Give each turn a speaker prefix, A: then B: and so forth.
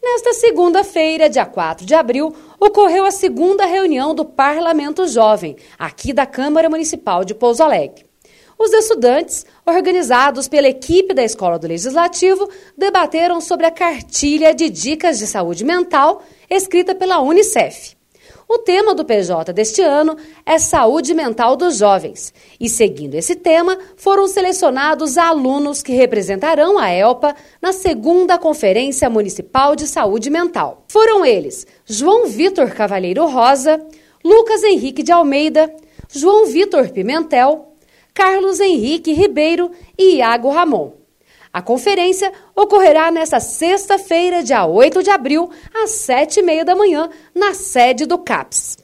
A: Nesta segunda-feira, dia 4 de abril, ocorreu a segunda reunião do Parlamento Jovem, aqui da Câmara Municipal de Pouso Alegre. Os estudantes, organizados pela equipe da Escola do Legislativo, debateram sobre a cartilha de dicas de saúde mental escrita pela Unicef. O tema do PJ deste ano é Saúde Mental dos Jovens. E seguindo esse tema, foram selecionados alunos que representarão a ELPA na segunda Conferência Municipal de Saúde Mental. Foram eles João Vitor Cavalheiro Rosa, Lucas Henrique de Almeida, João Vitor Pimentel, Carlos Henrique Ribeiro e Iago Ramon. A conferência ocorrerá nesta sexta-feira, dia 8 de abril, às sete e meia da manhã, na sede do CAPS.